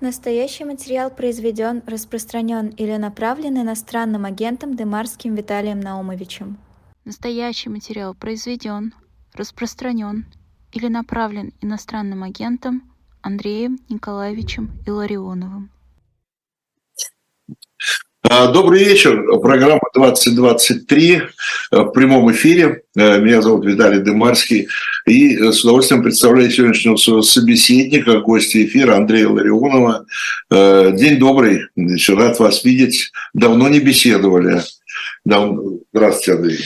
Настоящий материал произведен, распространен или направлен иностранным агентом Демарским Виталием Наумовичем. Настоящий материал произведен, распространен или направлен иностранным агентом Андреем Николаевичем Илларионовым. А, добрый вечер. Программа 2023 э, в прямом эфире. Э, меня зовут Виталий Дымарский. И э, с удовольствием представляю сегодняшнего своего собеседника, гостя эфира Андрея Ларионова. День добрый. Еще рад вас видеть. Давно не беседовали. Здравствуйте, Андрей.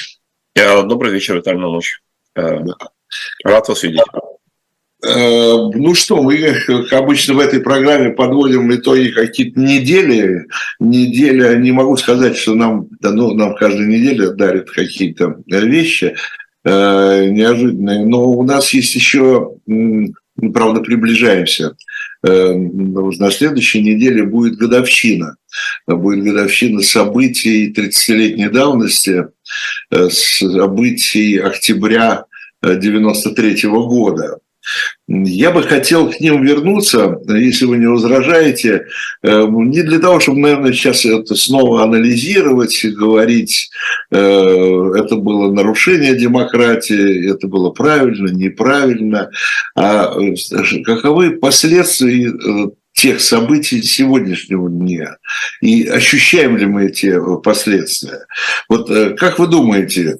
Добрый вечер, Виталий Ночь. Рад вас видеть. Э, ну что, мы, как обычно в этой программе, подводим итоги какие-то недели. Неделя, не могу сказать, что нам, ну, нам каждая неделя дарит какие-то вещи э, неожиданные. Но у нас есть еще, мы, правда, приближаемся. Э, на следующей неделе будет годовщина. Будет годовщина событий 30-летней давности, э, событий октября 93 -го года. Я бы хотел к ним вернуться, если вы не возражаете, э, не для того, чтобы, наверное, сейчас это снова анализировать и говорить, э, это было нарушение демократии, это было правильно, неправильно, а э, каковы последствия тех событий сегодняшнего дня и ощущаем ли мы эти последствия. Вот как вы думаете,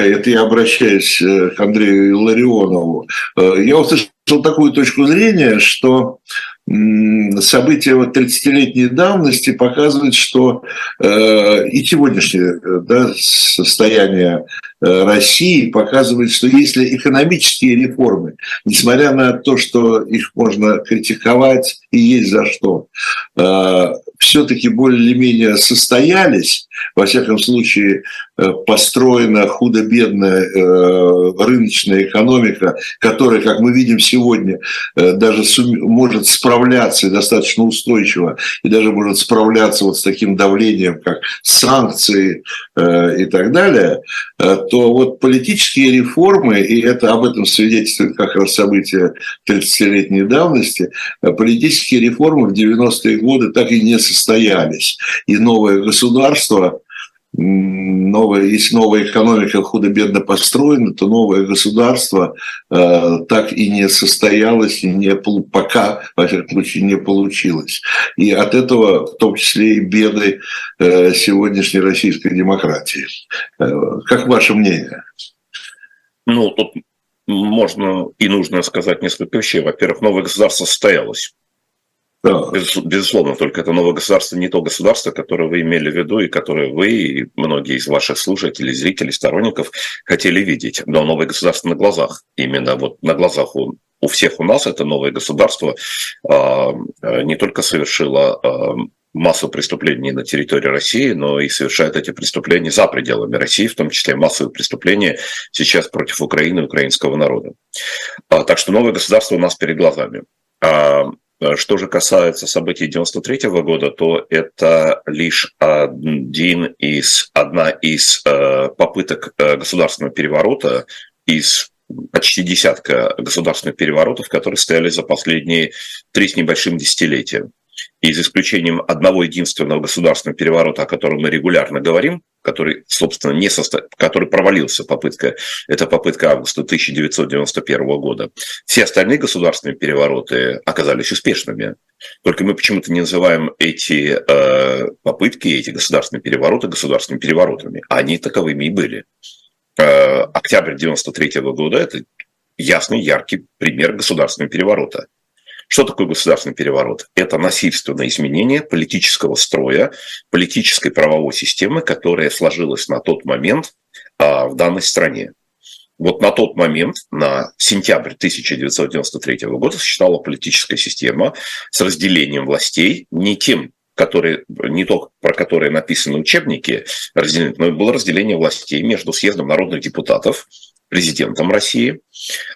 это я обращаюсь э, к Андрею Ларионову, э, я услышал такую точку зрения, что события 30-летней давности показывают, что и сегодняшнее да, состояние России показывает, что если экономические реформы, несмотря на то, что их можно критиковать и есть за что, все-таки более или менее состоялись, во всяком случае э, построена худо-бедная э, рыночная экономика, которая, как мы видим сегодня, э, даже может справляться и достаточно устойчиво, и даже может справляться вот с таким давлением, как санкции и так далее, то вот политические реформы, и это об этом свидетельствует как раз события 30-летней давности, политические реформы в 90-е годы так и не состоялись. И новое государство новая, если новая экономика худо-бедно построена, то новое государство э, так и не состоялось, и не, пока, во всяком случае, не получилось. И от этого в том числе и беды э, сегодняшней российской демократии. Э, как ваше мнение? Ну, тут можно и нужно сказать несколько вещей. Во-первых, новое государство состоялось. Безусловно, только это новое государство не то государство, которое вы имели в виду и которое вы и многие из ваших слушателей, зрителей, сторонников хотели видеть. Но новое государство на глазах, именно вот на глазах у, у всех у нас это новое государство а, а не только совершило а, массу преступлений на территории России, но и совершает эти преступления за пределами России, в том числе массовые преступления сейчас против Украины и украинского народа. А, так что новое государство у нас перед глазами. А, что же касается событий 93 года, то это лишь один из, одна из э, попыток э, государственного переворота из почти десятка государственных переворотов, которые стояли за последние три с небольшим десятилетия. И за исключением одного единственного государственного переворота, о котором мы регулярно говорим, который, собственно, не состо... который провалился, попытка, это попытка августа 1991 года. Все остальные государственные перевороты оказались успешными. Только мы почему-то не называем эти э, попытки, эти государственные перевороты государственными переворотами. Они таковыми и были. Э, октябрь 1993 года – это ясный, яркий пример государственного переворота. Что такое государственный переворот? Это насильственное изменение политического строя, политической правовой системы, которая сложилась на тот момент а, в данной стране. Вот на тот момент, на сентябрь 1993 года, существовала политическая система с разделением властей не тем, которые, не то, про которые написаны учебники, но было разделение властей между съездом народных депутатов президентом России.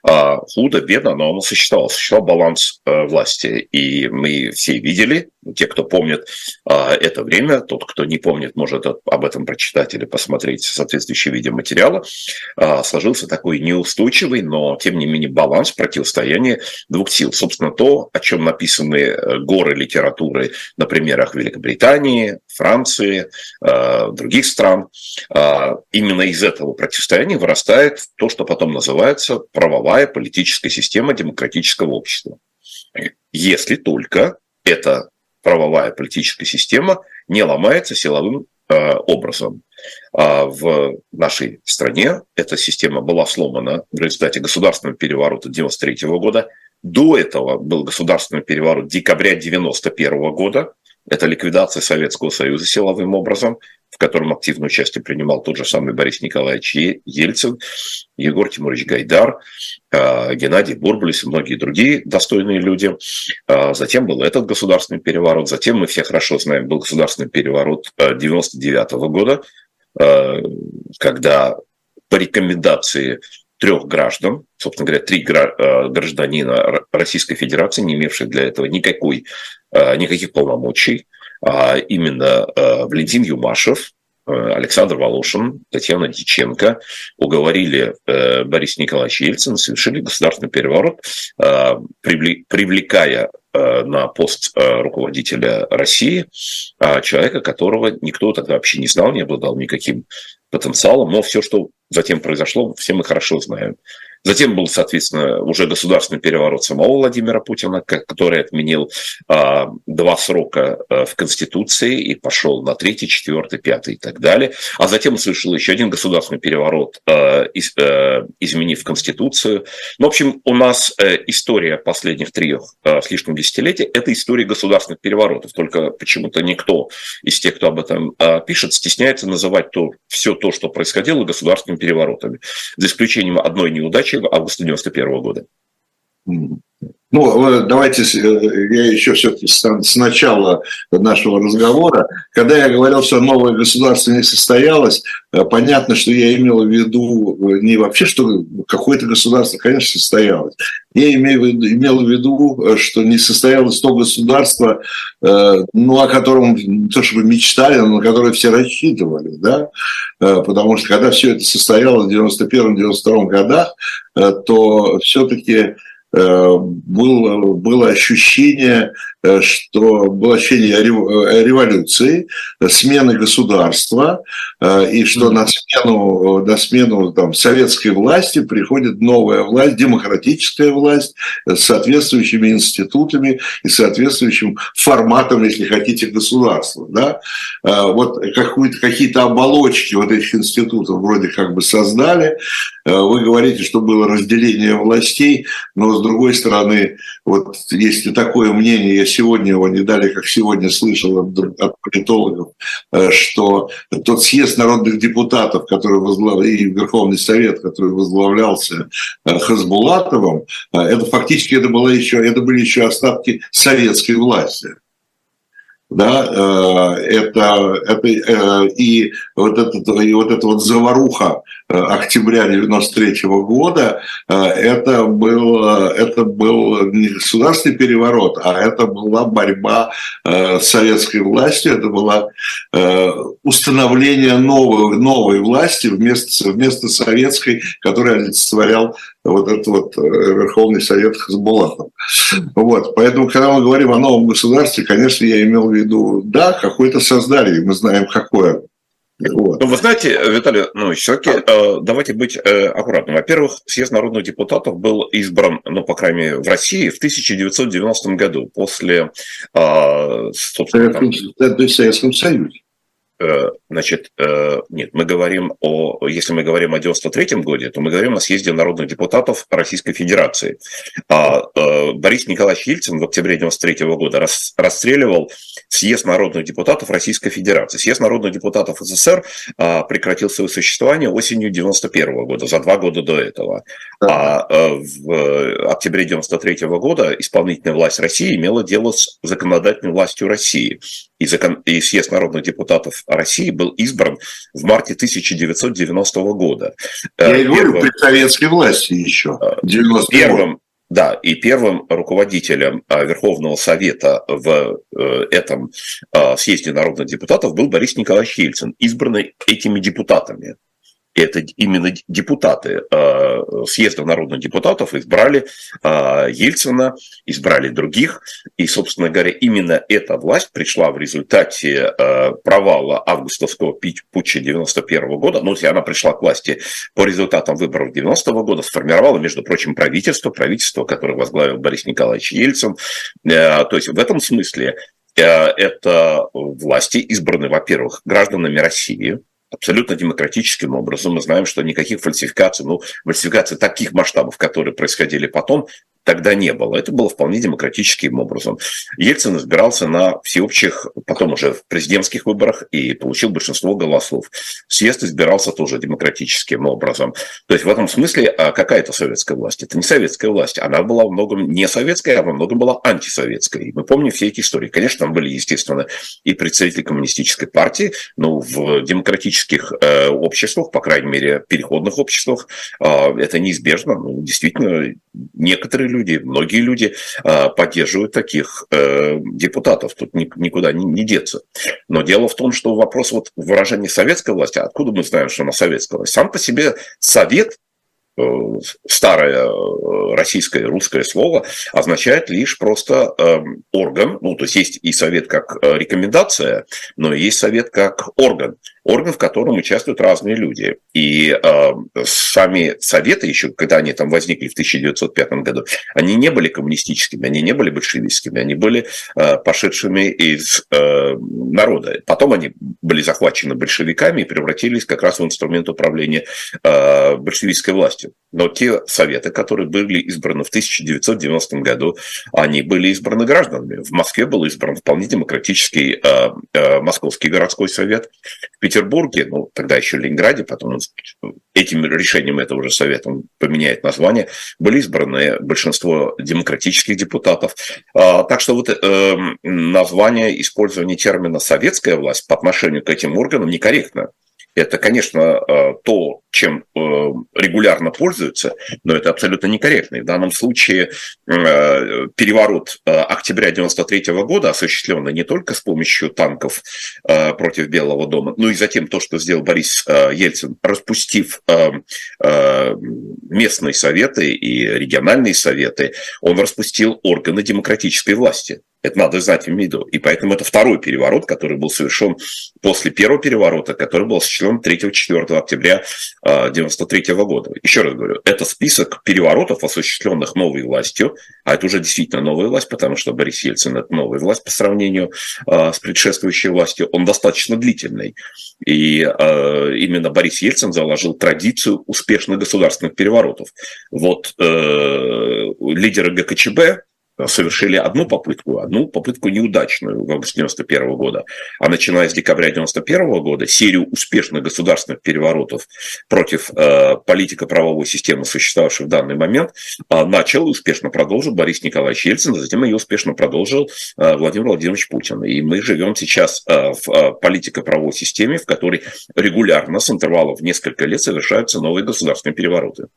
А, худо, бедно, но он существовал, существовал баланс э, власти. И мы все видели, те, кто помнит а, это время, тот, кто не помнит, может об этом прочитать или посмотреть соответствующие видеоматериалы, а, сложился такой неустойчивый, но тем не менее баланс противостояния двух сил. Собственно, то, о чем написаны э, горы литературы на примерах Великобритании, Франции, э, других стран. Именно из этого противостояния вырастает то, что потом называется правовая политическая система демократического общества. Если только эта правовая политическая система не ломается силовым э, образом. А в нашей стране эта система была сломана в результате государственного переворота 1993 года. До этого был государственный переворот декабря 1991 года. Это ликвидация Советского Союза силовым образом в котором активное участие принимал тот же самый Борис Николаевич Ельцин, Егор Тимурович Гайдар, а, Геннадий Бурбулис и многие другие достойные люди. А, затем был этот государственный переворот, затем мы все хорошо знаем, был государственный переворот 1999 а, года, когда по рекомендации трех граждан, собственно говоря, три гражданина Российской Федерации, не имевших для этого никакой, никаких полномочий, именно э, Валентин Юмашев, э, Александр Волошин, Татьяна Диченко уговорили э, Бориса Николаевича Ельцина, совершили государственный переворот, привлекая на пост руководителя России человека, которого никто тогда вообще не знал, не обладал никаким потенциалом, но все, что затем произошло, все мы хорошо знаем. Затем был, соответственно, уже государственный переворот самого Владимира Путина, который отменил а, два срока а, в Конституции и пошел на третий, четвертый, пятый и так далее. А затем совершил еще один государственный переворот, а, из, а, изменив Конституцию. Ну, в общем, у нас история последних трех а, с лишним десятилетий – это история государственных переворотов. Только почему-то никто из тех, кто об этом а, пишет, стесняется называть то, все то, что происходило, государственными переворотами. За исключением одной неудачи в августе 91 года. Ну, э, давайте э, я еще все-таки с начала нашего разговора. Когда я говорил, что новое государство не состоялось, э, понятно, что я имел в виду не вообще, что какое-то государство, конечно, состоялось. Я имею в виду, имел в виду, что не состоялось то государство, ну, о котором не то чтобы мечтали, но на которое все рассчитывали, да, потому что когда все это состоялось в 91-92 годах, то все-таки было, было ощущение, э, что было ощущение э, революции, смены государства, и что на смену, на смену там, советской власти приходит новая власть, демократическая власть с соответствующими институтами и соответствующим форматом, если хотите, государства. Да? Вот какие-то оболочки вот этих институтов вроде как бы создали. Вы говорите, что было разделение властей, но с другой стороны, вот если такое мнение, я сегодня его не дали, как сегодня слышал от, политологов, э, что тот съезд народных депутатов, который возглавлял, и Верховный Совет, который возглавлялся э, Хасбулатовым, э, это фактически это, было еще, это были еще остатки советской власти да, это, это и вот этот и вот эта вот заваруха Э, октября 93 года, э, это был, это был не государственный переворот, а это была борьба э, с советской властью, это было установление новой, новой власти вместо, вместо советской, которая олицетворял вот этот вот Верховный Совет Хасбулатов. Вот. Поэтому, когда мы говорим о новом государстве, конечно, я имел в виду, да, какое-то создали, мы знаем, какое. Вот. Ну, вы знаете, Виталий ну, все-таки э, давайте быть э, аккуратным. Во-первых, съезд народных депутатов был избран, ну, по крайней мере, в России в 1990 году, после... Э, собственно, там... в Советском Союзе. Э, значит, э, нет, мы говорим о, если мы говорим о 93 году, то мы говорим о съезде народных депутатов Российской Федерации. А э, Борис Николаевич Ельцин в октябре 93 года расстреливал съезд народных депутатов Российской Федерации. Съезд народных депутатов СССР а, прекратил свое существование осенью 91 года, за два года до этого. А в октябре 93 года исполнительная власть России имела дело с законодательной властью России. И, закон... и съезд народных депутатов России был избран в марте 1990 года. Я и говорю, Первым... при советской власти еще. Первым, Да, и первым руководителем Верховного Совета в этом съезде народных депутатов был Борис Николаевич Ельцин, избранный этими депутатами это именно депутаты э, съезда народных депутатов избрали э, Ельцина, избрали других. И, собственно говоря, именно эта власть пришла в результате э, провала августовского путча 91 года. Ну, если она пришла к власти по результатам выборов 90 -го года, сформировала, между прочим, правительство, правительство, которое возглавил Борис Николаевич Ельцин. То есть в этом смысле это власти избраны, во-первых, гражданами России, абсолютно демократическим образом. Мы знаем, что никаких фальсификаций, ну, фальсификаций таких масштабов, которые происходили потом, тогда не было. Это было вполне демократическим образом. Ельцин избирался на всеобщих, потом уже в президентских выборах и получил большинство голосов. Съезд избирался тоже демократическим образом. То есть в этом смысле а какая это советская власть? Это не советская власть. Она была во многом не советская, а во многом была антисоветской. Мы помним все эти истории. Конечно, там были, естественно, и представители коммунистической партии, но в демократических э, обществах, по крайней мере, переходных обществах, э, это неизбежно. Ну, действительно, некоторые люди многие люди а, поддерживают таких э, депутатов. Тут никуда не деться. Но дело в том, что вопрос вот выражения советской власти, откуда мы знаем, что она советская власть? Сам по себе совет э, старое э, российское русское слово означает лишь просто э, орган, ну то есть есть и совет как рекомендация, но есть совет как орган орган, в котором участвуют разные люди. И э, сами советы еще, когда они там возникли в 1905 году, они не были коммунистическими, они не были большевистскими, они были э, пошедшими из э, народа. Потом они были захвачены большевиками и превратились как раз в инструмент управления э, большевистской властью. Но те советы, которые были избраны в 1990 году, они были избраны гражданами. В Москве был избран вполне демократический э, э, Московский городской совет. В Петербурге Петербурге, ну, тогда еще Ленинграде, потом этим решением этого же совета он поменяет название, были избраны большинство демократических депутатов. А, так что вот э, название, использование термина «советская власть» по отношению к этим органам некорректно. Это, конечно, э, то, чем э, регулярно пользуются, но это абсолютно некорректно. И в данном случае э, переворот октября 93 года, осуществленный не только с помощью танков против Белого дома, но и затем то, что сделал Борис Ельцин, распустив местные советы и региональные советы, он распустил органы демократической власти. Это надо знать в виду. И поэтому это второй переворот, который был совершен после первого переворота, который был осуществлен 3-4 октября 1993 а, года. Еще раз говорю, это список переворотов, осуществленных новой властью, а это уже действительно новая власть, потому что Борис Ельцин – это новая власть по сравнению а, с предшествующей властью, он достаточно длительный. И а, именно Борис Ельцин заложил традицию успешных государственных переворотов. Вот э, лидеры ГКЧБ, совершили одну попытку, одну попытку неудачную в августе 91 года, а начиная с декабря 91 года серию успешных государственных переворотов против э, политико-правовой системы, существовавшей в данный момент, э, начал и успешно продолжил Борис Николаевич Ельцин, а затем ее успешно продолжил э, Владимир Владимирович Путин. И мы живем сейчас э, в э, политико-правовой системе, в которой регулярно с интервалом в несколько лет совершаются новые государственные перевороты.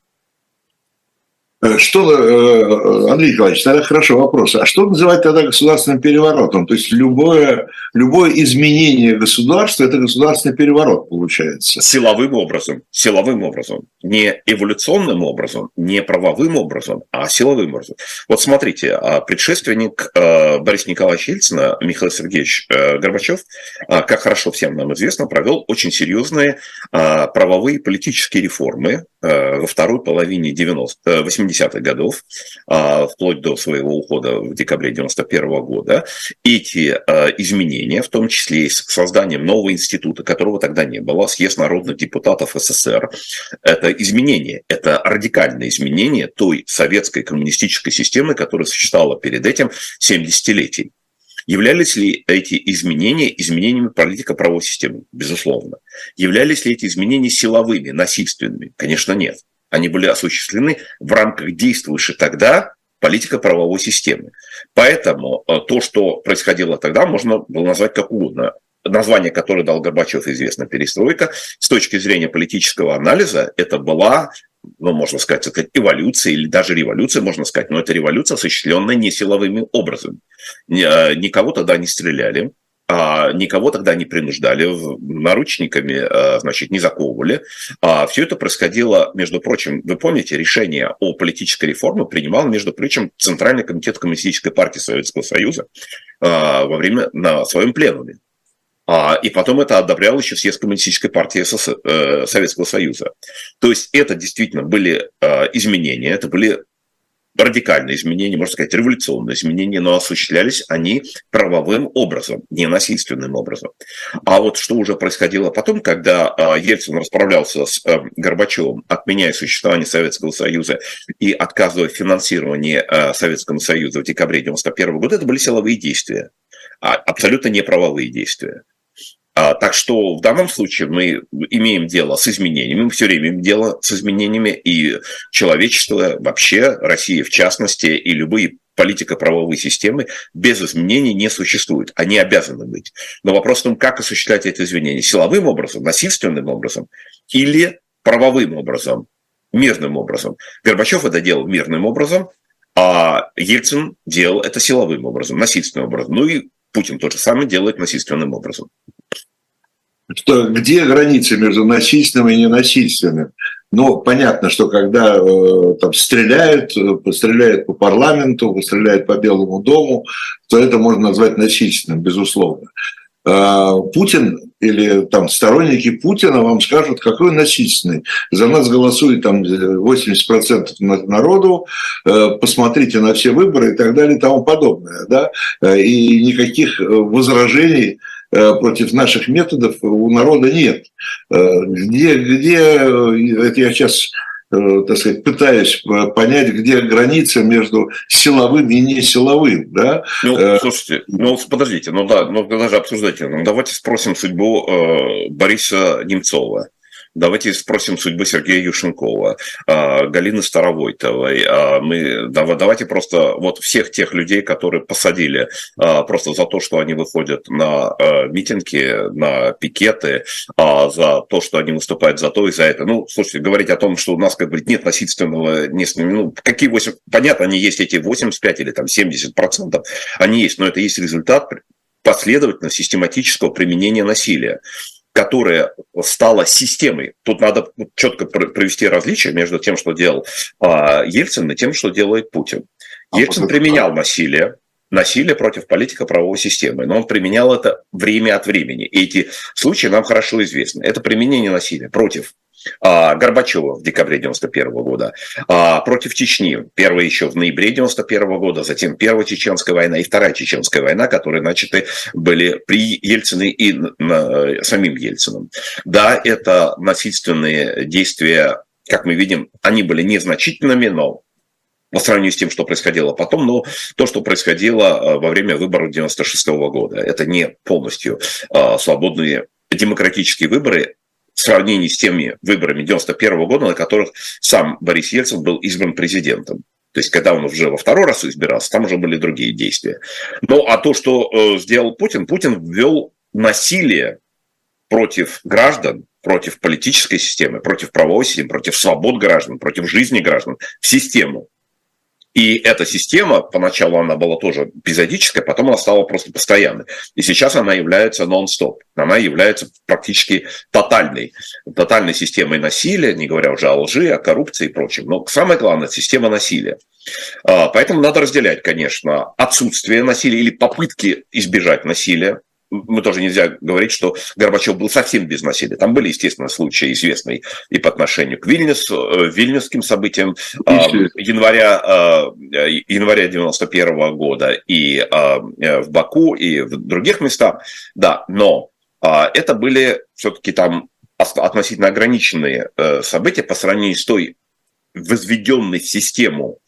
Э, что, э, Андрей Николаевич, тогда хорошо вопрос. А что называть тогда государственным переворотом? То есть любое, любое изменение государства – это государственный переворот, получается. Силовым образом. Силовым образом. Не эволюционным образом, не правовым образом, а силовым образом. Вот смотрите, а предшественник э, Бориса Николаевича Ельцина, Михаил Сергеевич Горбачев, как хорошо всем нам известно, провел очень серьезные правовые политические реформы во второй половине 90 80 70-х годов, а, вплоть до своего ухода в декабре 91 года, эти а, изменения, в том числе и с созданием нового института, которого тогда не было, съезд народных депутатов СССР, это изменение, это радикальное изменение той советской коммунистической системы, которая существовала перед этим 7 десятилетий. Являлись ли эти изменения изменениями политико-правовой системы? Безусловно. Являлись ли эти изменения силовыми, насильственными? Конечно, нет они были осуществлены в рамках действующей тогда политика правовой системы. Поэтому э, то, что происходило тогда, можно было назвать как угодно. Название, которое дал Горбачев, известно, перестройка. С точки зрения политического анализа, это была ну, можно сказать, это эволюция или даже революция, можно сказать, но это революция, осуществленная не силовыми образами. Никого тогда не стреляли, никого тогда не принуждали, наручниками, а, значит, не заковывали. А все это происходило, между прочим, вы помните, решение о политической реформе принимал, между прочим, Центральный комитет Коммунистической партии Советского Союза а, во время на своем пленуме. И потом это одобрял еще съезд Коммунистической партии э, Советского Союза. То есть это действительно были изменения, это были радикальные изменения, можно сказать, революционные изменения, но осуществлялись они правовым образом, не насильственным образом. А вот что уже происходило потом, когда а, Ельцин расправлялся с э, Горбачевым, отменяя существование Советского Союза и отказывая в финансировании э, Советскому Союзу в декабре 1991 года, это были силовые действия, а абсолютно не правовые действия. А, так что в данном случае мы имеем дело с изменениями, мы все время имеем дело с изменениями, и человечество вообще, Россия в частности, и любые политико-правовые системы без изменений не существуют. Они обязаны быть. Но вопрос в том, как осуществлять эти изменения. Силовым образом, насильственным образом или правовым образом, мирным образом. Горбачев это делал мирным образом, а Ельцин делал это силовым образом, насильственным образом. Ну и Путин то же самое делает насильственным образом. Что, где граница между насильственным и ненасильственным? Ну, понятно, что когда э, там стреляют, э, стреляют по парламенту, стреляют по Белому дому, то это можно назвать насильственным, безусловно. Э, Путин или там сторонники Путина вам скажут, какой он насильственный. За нас голосует там 80% народу, э, посмотрите на все выборы и так далее и тому подобное. Да? Э, и никаких возражений против наших методов у народа нет. Где, где это я сейчас Э, так сказать, пытаюсь понять, где граница между силовым и несиловым, да? Ну, э, слушайте, ну, подождите, ну да, ну даже обсуждайте, ну давайте спросим судьбу э, Бориса Немцова. Давайте спросим судьбы Сергея Юшенкова, а, Галины Старовойтовой. А, мы, давайте просто вот всех тех людей, которые посадили а, просто за то, что они выходят на митинги, на пикеты, за то, что они выступают за то и за это. Ну, слушайте, говорить о том, что у нас, как бы, нет насильственного, не, ну, какие 8, понятно, они есть эти 85 или там 70 процентов, они есть, но это есть результат последовательно систематического применения насилия которая стала системой. Тут надо четко провести различие между тем, что делал а, Ельцин, и тем, что делает Путин. А Ельцин применял насилие, насилие против политико-правовой системы, но он применял это время от времени. И эти случаи нам хорошо известны. Это применение насилия против Горбачева в декабре 91 года, а, против Чечни, первая еще в ноябре 91 года, затем первая чеченская война и вторая чеченская война, которые начаты были при Ельцине и самим Ельцином. Да, это насильственные действия, как мы видим, они были незначительными, но по сравнению с тем, что происходило потом, но то, что происходило а, во время выборов 96 года, это не полностью свободные демократические выборы, в сравнении с теми выборами 91 года, на которых сам Борис Ельцин был избран президентом. То есть, когда он уже во второй раз избирался, там уже были другие действия. Ну, а то, что э, сделал Путин, Путин ввел насилие против граждан, против политической системы, против правовой системы, против свобод граждан, против жизни граждан в систему. И эта система, поначалу она была тоже эпизодическая, потом она стала просто постоянной. И сейчас она является нон-стоп. Она является практически тотальной, тотальной системой насилия, не говоря уже о лжи, о коррупции и прочем. Но самое главное – система насилия. А, поэтому надо разделять, конечно, отсутствие насилия или попытки избежать насилия, мы тоже нельзя говорить, что Горбачев был совсем без насилия. Там были, естественно, случаи известные и по отношению к Вильнюс, э, вильнюсским событиям э, января, э, января 91 года и в Баку, и в других местах. Да, но это были все-таки там относительно ограниченные события по сравнению с той возведенной в систему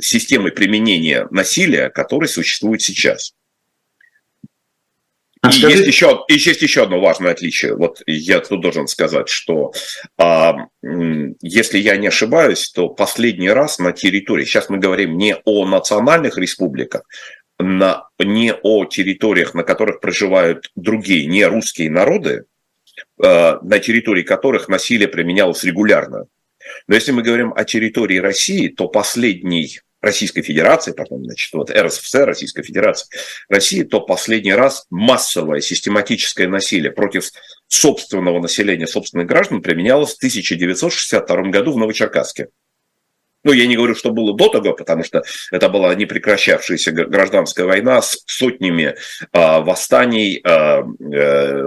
системой применения насилия, которая существует сейчас. И есть, еще, и есть еще одно важное отличие. Вот я тут должен сказать, что а, если я не ошибаюсь, то последний раз на территории, сейчас мы говорим не о национальных республиках, на, не о территориях, на которых проживают другие, не русские народы, а, на территории которых насилие применялось регулярно. Но если мы говорим о территории России, то последний Российской Федерации, потом, значит, вот РСФСР, Российская Федерация России, то последний раз массовое систематическое насилие против собственного населения, собственных граждан применялось в 1962 году в Новочеркасске. Ну, я не говорю, что было до того, потому что это была непрекращавшаяся гражданская война с сотнями э, восстаний, э, э,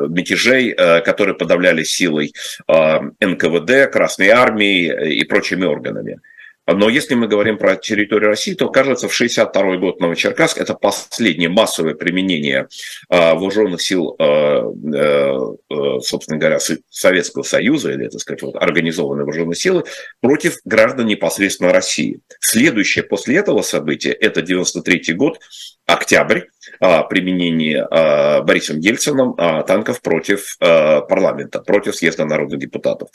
мятежей, э, которые подавляли силой э, НКВД, Красной Армии и прочими органами. Но если мы говорим про территорию России, то, кажется, в 1962 год Новочеркасск – это последнее массовое применение э, вооруженных сил, э, э, собственно говоря, Советского Союза, или, так сказать, вот, организованные вооруженные силы, против граждан непосредственно России. Следующее после этого события – это 1993 год, октябрь, применение Борисом Ельцином танков против парламента, против съезда народных депутатов.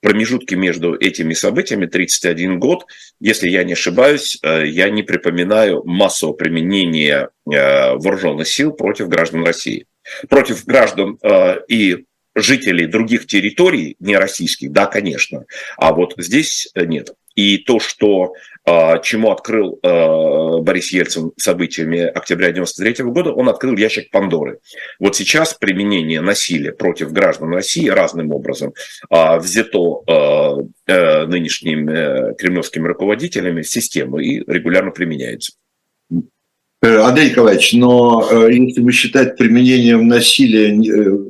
Промежутки между этими событиями 31 год, если я не ошибаюсь, я не припоминаю массового применения вооруженных сил против граждан России. Против граждан и жителей других территорий, не российских, да, конечно, а вот здесь нет. И то, что а, чему открыл а, Борис Ельцин событиями октября 1993 года, он открыл ящик Пандоры. Вот сейчас применение насилия против граждан России разным образом а, взято э, нынешними э, кремлевскими руководителями в систему и регулярно применяется. Э, Андрей Николаевич, но если бы считать применением насилия,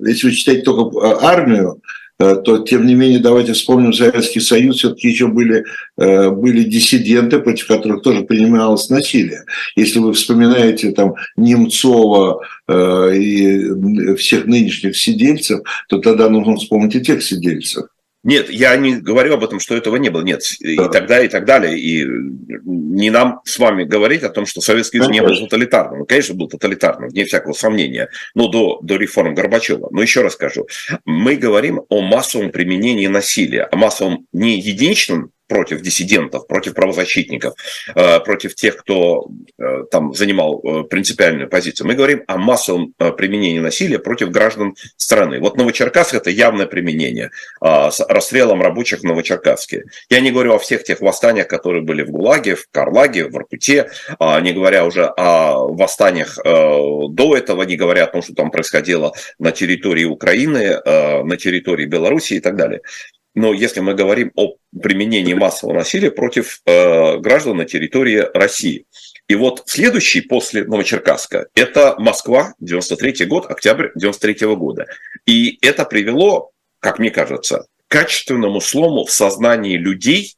если вы считаете только армию, Э, то, тем не менее, давайте вспомним Советский Союз, все-таки еще были, э, были диссиденты, против которых тоже принималось насилие. Если вы вспоминаете там Немцова э, и всех нынешних сидельцев, то тогда нужно вспомнить и тех сидельцев. Нет, я не говорю об этом, что этого не было. Нет, да. и тогда, и так далее. И не нам с вами говорить о том, что Советский Союз не был тоталитарным. Он, конечно, был тоталитарным, вне всякого сомнения, но до, до реформ Горбачева. Но еще раз скажу, мы говорим о массовом применении насилия, о массовом не единичном против диссидентов, против правозащитников, э, против тех, кто э, там занимал э, принципиальную позицию. Мы говорим о массовом применении насилия против граждан страны. Вот Новочеркасск – это явное применение с расстрелом рабочих в Новочеркасске. Я не говорю о всех тех восстаниях, которые были в ГУЛАГе, в Карлаге, в Воркуте, а не говоря уже о восстаниях до этого, не говоря о том, что там происходило на территории Украины, на территории Беларуси и так далее. Но если мы говорим о применении массового насилия против э, граждан на территории России. И вот следующий после Новочеркасска – это Москва, 93 год, октябрь 93 года. И это привело, как мне кажется, к качественному слому в сознании людей,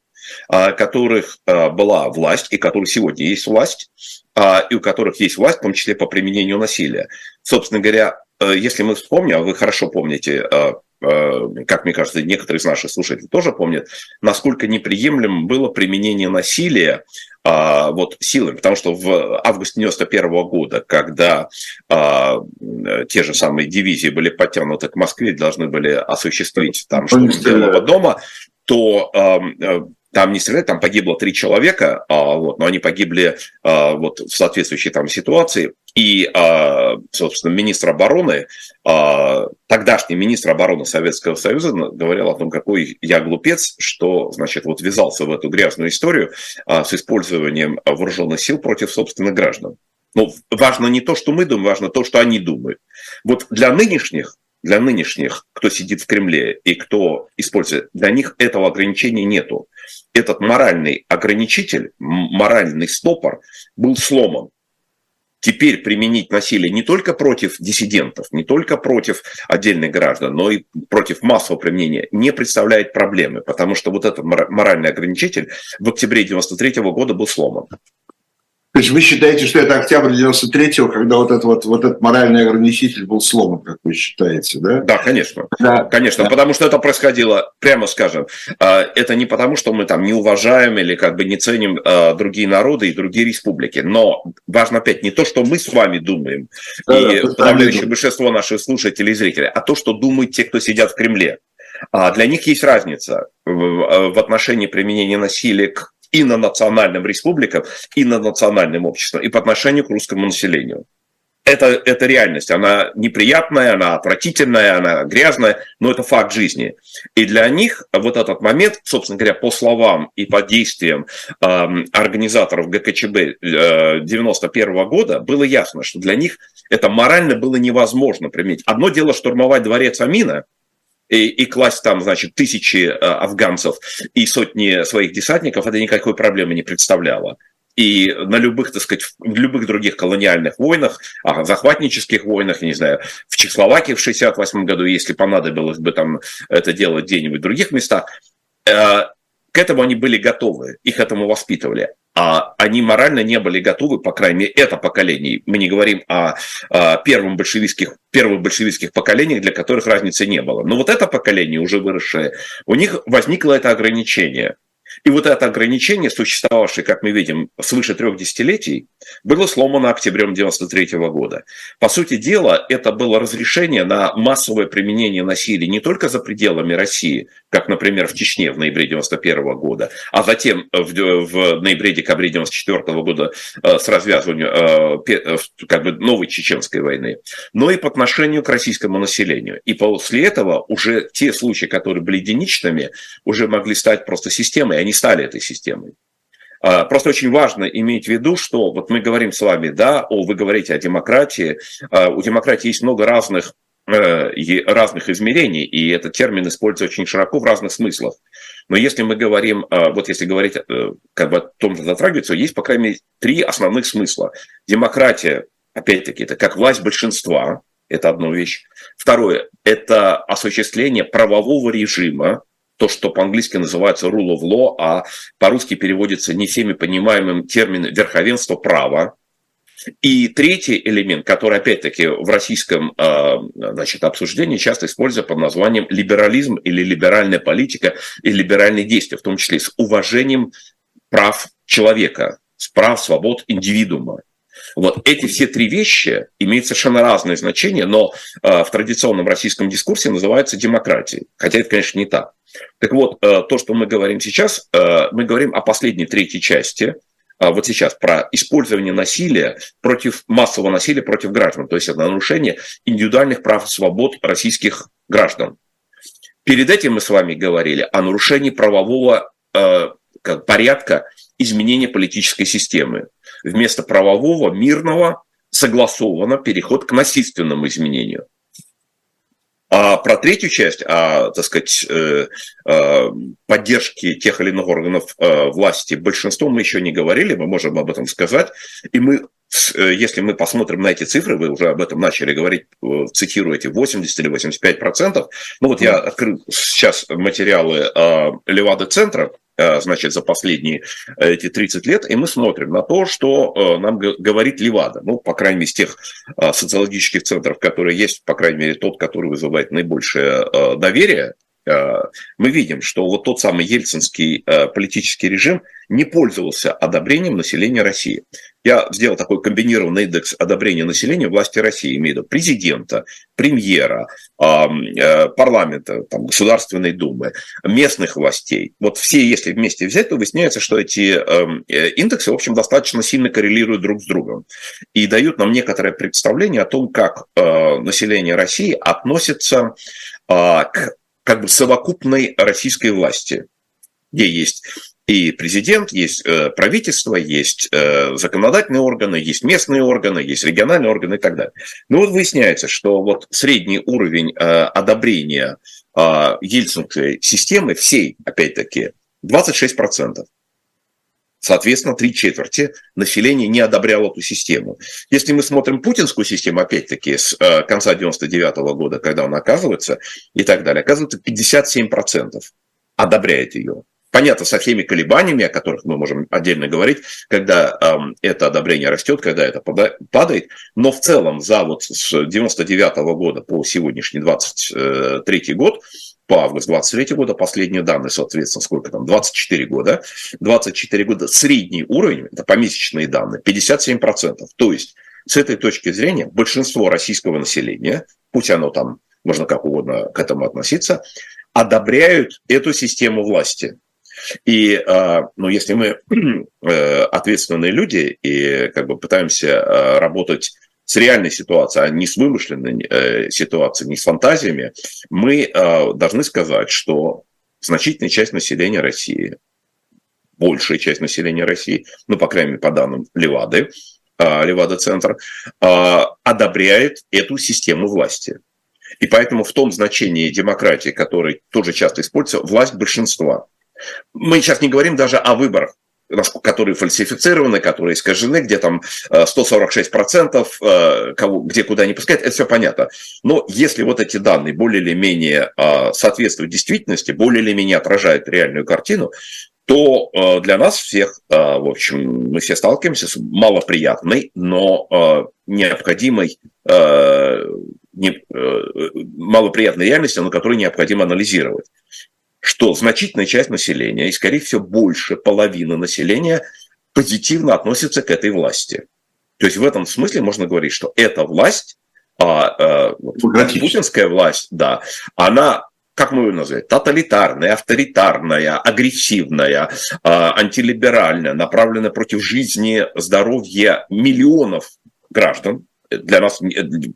э, которых э, была власть и которых сегодня есть власть, э, и у которых есть власть, в том числе по применению насилия. Собственно говоря, э, если мы вспомним, а вы хорошо помните Э, как мне кажется, некоторые из наших слушателей тоже помнят, насколько неприемлемым было применение насилия а, вот силами, потому что в августе 91 года, когда а, те же самые дивизии были подтянуты к Москве, должны были осуществить там штурм Белого дома, то э, там не стреляли, там погибло три человека, а, вот, но они погибли а, вот, в соответствующей там ситуации. И, а, собственно, министр обороны, а, тогдашний министр обороны Советского Союза говорил о том, какой я глупец, что, значит, вот ввязался в эту грязную историю а, с использованием вооруженных сил против собственных граждан. Ну, важно не то, что мы думаем, важно то, что они думают. Вот для нынешних для нынешних, кто сидит в Кремле и кто использует, для них этого ограничения нету. Этот моральный ограничитель, моральный стопор был сломан. Теперь применить насилие не только против диссидентов, не только против отдельных граждан, но и против массового применения не представляет проблемы, потому что вот этот моральный ограничитель в октябре 1993 года был сломан. То есть вы считаете, что это октябрь 93-го, когда вот этот, вот, вот этот моральный ограничитель был сломан, как вы считаете, да? Да, конечно. Да. Конечно, да. потому что это происходило, прямо скажем, а, это не потому, что мы там не уважаем или как бы не ценим а, другие народы и другие республики, но важно опять не то, что мы с вами думаем, да, и да, подавляющее большинство наших слушателей и зрителей, а то, что думают те, кто сидят в Кремле. А для них есть разница в отношении применения насилия к и на национальным республикам, и на национальным обществам, и по отношению к русскому населению. это, это реальность. Она неприятная, она отвратительная, она грязная, но это факт жизни. И для них вот этот момент, собственно говоря, по словам и по действиям э, организаторов ГКЧБ э, 91 года, было ясно, что для них это морально было невозможно применить. Одно дело штурмовать дворец Амина, и, и класть там, значит, тысячи э, афганцев и сотни своих десантников, это никакой проблемы не представляло и на любых, так сказать, любых других колониальных войнах, а, захватнических войнах, не знаю, в Чехословакии в 68 году, если понадобилось бы там это делать где-нибудь в других местах, э, к этому они были готовы, их этому воспитывали. А они морально не были готовы, по крайней мере, это поколение. Мы не говорим о, о первом большевистских, первых большевистских поколениях, для которых разницы не было. Но вот это поколение, уже выросшее, у них возникло это ограничение – и вот это ограничение, существовавшее, как мы видим, свыше трех десятилетий, было сломано октябрем 1993 года. По сути дела, это было разрешение на массовое применение насилия не только за пределами России, как, например, в Чечне в ноябре 1991 года, а затем в, в ноябре-декабре 1994 года э, с развязыванием э, э, как бы новой чеченской войны, но и по отношению к российскому населению. И после этого уже те случаи, которые были единичными, уже могли стать просто системой, они стали этой системой. А, просто очень важно иметь в виду, что вот мы говорим с вами, да, о, вы говорите о демократии. А, у демократии есть много разных разных измерений, и этот термин используется очень широко в разных смыслах. Но если мы говорим, а, вот если говорить э, как бы о том же затрагивается, есть, по крайней мере, три основных смысла. Демократия, опять-таки, это как власть большинства, это одна вещь. Второе, это осуществление правового режима, то, что по-английски называется rule of law, а по-русски переводится не всеми понимаемым термином верховенство права. И третий элемент, который, опять-таки, в российском а, значит, обсуждении часто используется под названием либерализм или либеральная политика и либеральные действия, в том числе с уважением прав человека, с прав, свобод индивидуума. Вот эти все три вещи имеют совершенно разное значение, но э, в традиционном российском дискурсе называются демократией. Хотя это, конечно, не так. Так вот, э, то, что мы говорим сейчас, мы говорим о последней третьей части, вот сейчас про использование насилия против массового насилия против граждан, то есть это нарушение индивидуальных прав и свобод российских граждан. Перед этим мы с вами говорили о нарушении правового порядка изменения политической системы. Вместо правового, мирного, согласованно переход к насильственному изменению. А про третью часть, а, так сказать, э, э, поддержки тех или иных органов э, власти большинство мы еще не говорили, мы можем об этом сказать. И мы, если мы посмотрим на эти цифры, вы уже об этом начали говорить, цитируете 80 или 85 процентов. Ну вот я открыл сейчас материалы Левады-центра, Э, значит, за последние э, эти 30 лет, и мы смотрим на то, что э, нам говорит Левада, ну, по крайней мере, из тех социологических центров, которые есть, по крайней мере, тот, который вызывает наибольшее доверие, мы видим, что вот тот самый ельцинский политический режим не пользовался одобрением населения России. Я сделал такой комбинированный индекс одобрения населения власти России, имею в виду президента, премьера, э, парламента, там, Государственной Думы, местных властей. Вот все, если вместе взять, то выясняется, что эти эм, э, индексы, в общем, достаточно сильно коррелируют друг с другом и дают нам некоторое представление о том, как э, население России относится к как бы совокупной российской власти, где есть и президент, есть э, правительство, есть э, законодательные органы, есть местные органы, есть региональные органы и так далее. Но вот выясняется, что вот средний уровень э, одобрения ельцинской системы всей, опять-таки, 26%. Соответственно, три четверти населения не одобряло эту систему. Если мы смотрим путинскую систему, опять-таки, с конца 99 года, когда он оказывается, и так далее, оказывается 57% одобряет ее. Понятно, со всеми колебаниями, о которых мы можем отдельно говорить, когда э, это одобрение растет, когда это падает, но в целом за вот с 99 года по сегодняшний 23 год, по август 23 года, последние данные, соответственно, сколько там, 24 года, 24 года, средний уровень, это помесячные данные, 57%. То есть, с этой точки зрения, большинство российского населения, пусть оно там, можно как угодно к этому относиться, одобряют эту систему власти. И, а, ну, если мы э, ответственные люди и как бы пытаемся а, работать с реальной ситуацией, а не с вымышленной э, ситуацией, не с фантазиями, мы э, должны сказать, что значительная часть населения России, большая часть населения России, ну, по крайней мере, по данным Левады, э, Левада-центр, э, одобряет эту систему власти. И поэтому в том значении демократии, который тоже часто используется, власть большинства. Мы сейчас не говорим даже о выборах которые фальсифицированы, которые искажены, где там 146%, э, э, кого, где куда не пускают, это все понятно. Но если вот эти данные более или менее э, соответствуют действительности, более или менее отражают реальную картину, то для нас всех, в общем, мы все сталкиваемся с малоприятной, но необходимой, малоприятной реальностью, на которую необходимо анализировать что значительная часть населения, и, скорее всего, больше половины населения позитивно относится к этой власти. То есть в этом смысле можно говорить, что эта власть, а, а, путинская власть, да, она как мы ее называем, тоталитарная, авторитарная, агрессивная, а, антилиберальная, направленная против жизни, здоровья миллионов граждан, для нас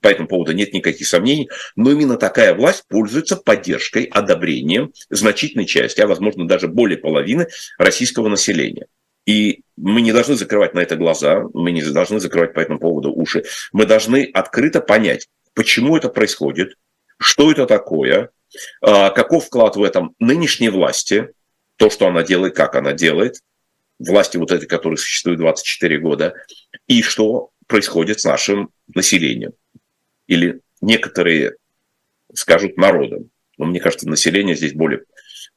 по этому поводу нет никаких сомнений, но именно такая власть пользуется поддержкой, одобрением значительной части, а возможно даже более половины российского населения. И мы не должны закрывать на это глаза, мы не должны закрывать по этому поводу уши. Мы должны открыто понять, почему это происходит, что это такое, а, каков вклад в этом нынешней власти, то, что она делает, как она делает, власти вот этой, которая существует 24 года, и что происходит с нашим населением. Или некоторые скажут народом. Но мне кажется, население здесь более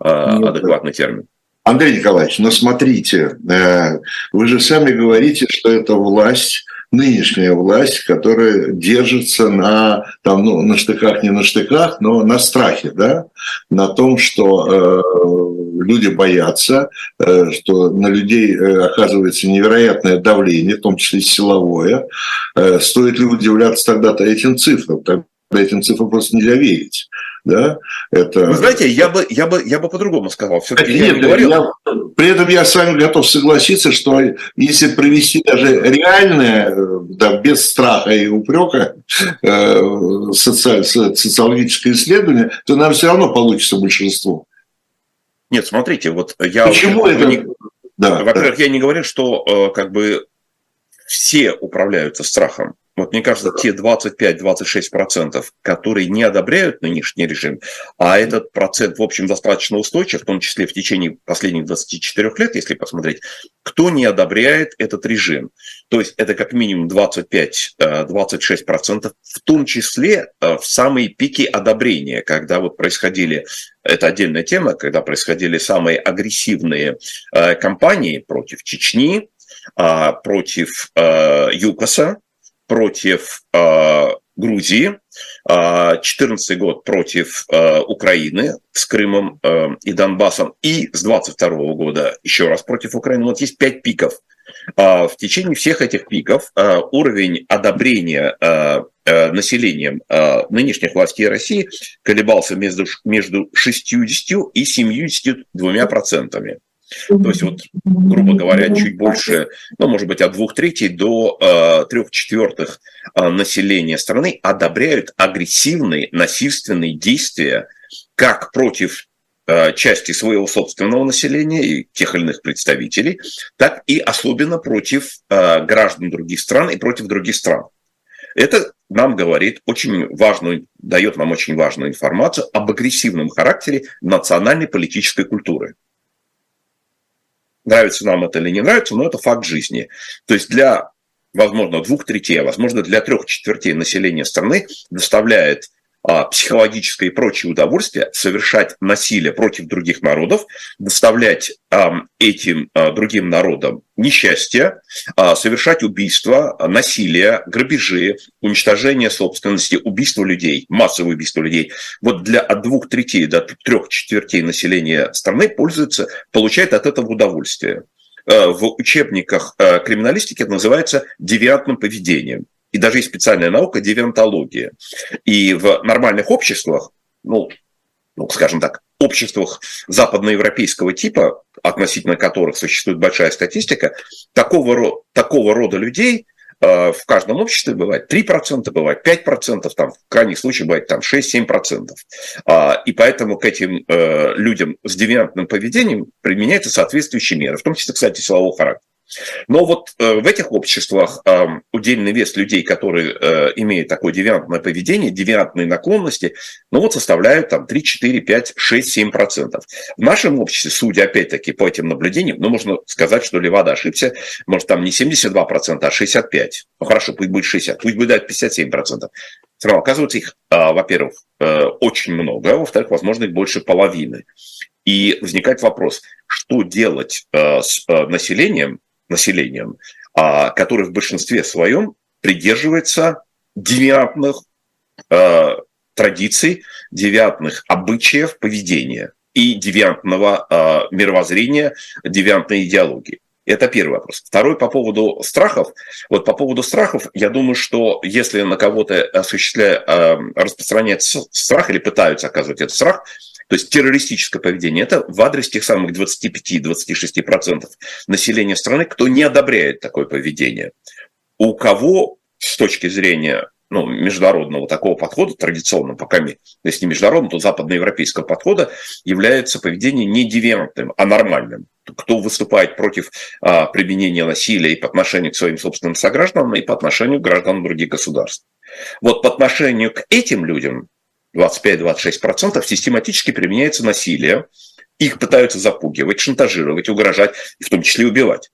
э, адекватный термин. Андрей Николаевич, но смотрите, э, вы же сами говорите, что это власть, нынешняя власть, которая держится на, там, ну, на штыках, не на штыках, но на страхе, да, на том, что э, люди боятся, э, что на людей э, оказывается невероятное давление, в том числе силовое. Э, стоит ли удивляться тогда-то этим цифрам? Тогда этим цифрам просто нельзя верить да, это... Вы знаете, я бы, я бы, я бы по-другому сказал. Все-таки Нет, я не говорил. Я, при этом я с вами готов согласиться, что если провести даже реальное, да, без страха и упрека, э, социаль, социологическое исследование, то нам все равно получится большинство. Нет, смотрите, вот я... Почему это? Не... Да, Во-первых, да. я не говорю, что э, как бы все управляются страхом. Вот мне кажется, те 25-26%, которые не одобряют нынешний режим, а этот процент, в общем, достаточно устойчив, в том числе в течение последних 24 лет, если посмотреть, кто не одобряет этот режим. То есть это как минимум 25-26%, в том числе э, в самые пики одобрения, когда вот происходили, это отдельная тема, когда происходили самые агрессивные э, кампании против Чечни, а, против э, ЮКОСа, против э, Грузии, 2014 э, год против э, Украины с Крымом э, и Донбассом, и с 22 года еще раз против Украины. Вот есть пять пиков. Э, в течение всех этих пиков э, уровень одобрения э, населением нынешних властей России колебался между, между 60 и 72 процентами. То есть, вот, грубо говоря, чуть больше, ну, может быть, от двух третей до э, трех четвертых э, населения страны одобряют агрессивные, насильственные действия как против э, части своего собственного населения и тех или иных представителей, так и особенно против граждан других стран и против других стран. Это нам говорит очень важную, дает нам очень важную информацию об агрессивном характере национальной политической культуры. Нравится нам это или не нравится, но это факт жизни. То есть для, возможно, двух третей, а возможно, для трех четвертей населения страны доставляет психологическое и прочее удовольствие совершать насилие против других народов, доставлять а, этим а, другим народам несчастье, а, совершать убийства, насилие, грабежи, уничтожение собственности, убийство людей, массовое убийство людей. Вот для от двух третей до трех четвертей населения страны пользуется, получает от этого удовольствие. А, в учебниках а, криминалистики это называется девиантным поведением. И даже есть специальная наука – девиантология. И в нормальных обществах, ну, ну, скажем так, обществах западноевропейского типа, относительно которых существует большая статистика, такого, такого рода людей в каждом обществе бывает 3%, бывает 5%, там, в крайнем случае бывает там 6-7%. И поэтому к этим людям с девиантным поведением применяются соответствующие меры, в том числе, кстати, силового характера. Но вот э, в этих обществах э, удельный вес людей, которые э, имеют такое девиантное поведение, девиантные наклонности, ну вот составляют там 3, 4, 5, 6, 7 процентов. В нашем обществе, судя опять-таки по этим наблюдениям, ну можно сказать, что Левада ошибся, может там не 72 процента, а 65. Ну хорошо, пусть будет 60, пусть будет 57 процентов. Все равно, оказывается, их, во-первых, очень много, а во-вторых, возможно, их больше половины. И возникает вопрос, что делать с населением, населением, а, который в большинстве своем придерживается девиантных э, традиций, девиантных обычаев поведения и девиантного э, мировоззрения, девиантной идеологии. Это первый вопрос. Второй по поводу страхов. Вот по поводу страхов, я думаю, что если на кого-то осуществляя, э, распространяется страх или пытаются оказывать этот страх, то есть террористическое поведение, это в адрес тех самых 25-26% населения страны, кто не одобряет такое поведение. У кого с точки зрения ну, международного такого подхода, традиционного пока, если не международного, то западноевропейского подхода, является поведение не девиантным, а нормальным. Кто выступает против а, применения насилия и по отношению к своим собственным согражданам, и по отношению к гражданам других государств. Вот по отношению к этим людям 25-26%, систематически применяется насилие, их пытаются запугивать, шантажировать, угрожать, в том числе убивать.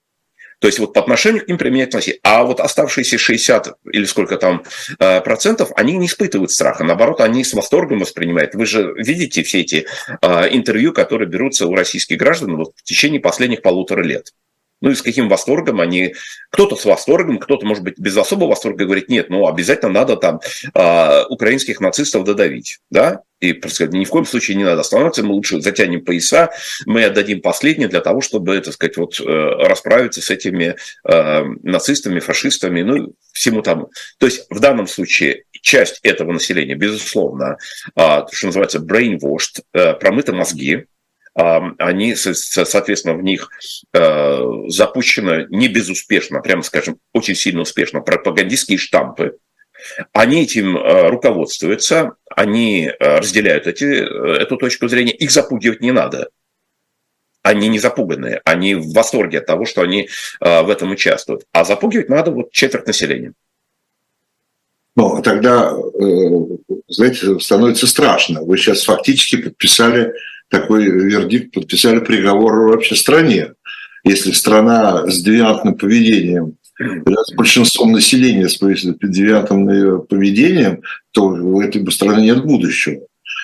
То есть вот по отношению к ним применяется насилие. А вот оставшиеся 60 или сколько там э, процентов, они не испытывают страха. Наоборот, они с восторгом воспринимают. Вы же видите все эти э, интервью, которые берутся у российских граждан вот в течение последних полутора лет. Ну и с каким восторгом они, кто-то с восторгом, кто-то, может быть, без особого восторга говорит, нет, ну обязательно надо там э, украинских нацистов додавить, да, и сказать, ни в коем случае не надо останавливаться, мы лучше затянем пояса, мы отдадим последнее для того, чтобы, так сказать, вот, э, расправиться с этими э, нацистами, фашистами, ну, всему тому. То есть в данном случае часть этого населения, безусловно, э, что называется brainwashed, э, промыты мозги, они, соответственно, в них э, запущены не безуспешно, прямо скажем, очень сильно успешно пропагандистские штампы. Они этим э, руководствуются, они э, разделяют эти, эту точку зрения, их запугивать не надо. Они не запуганные, они в восторге от того, что они в этом участвуют. А запугивать надо вот четверть населения. Ну, а тогда, знаете, становится страшно. Вы сейчас фактически подписали такой вердикт подписали приговор вообще стране. Если страна с девиантным поведением, с большинством населения с девиантным поведением, то у этой страны нет будущего.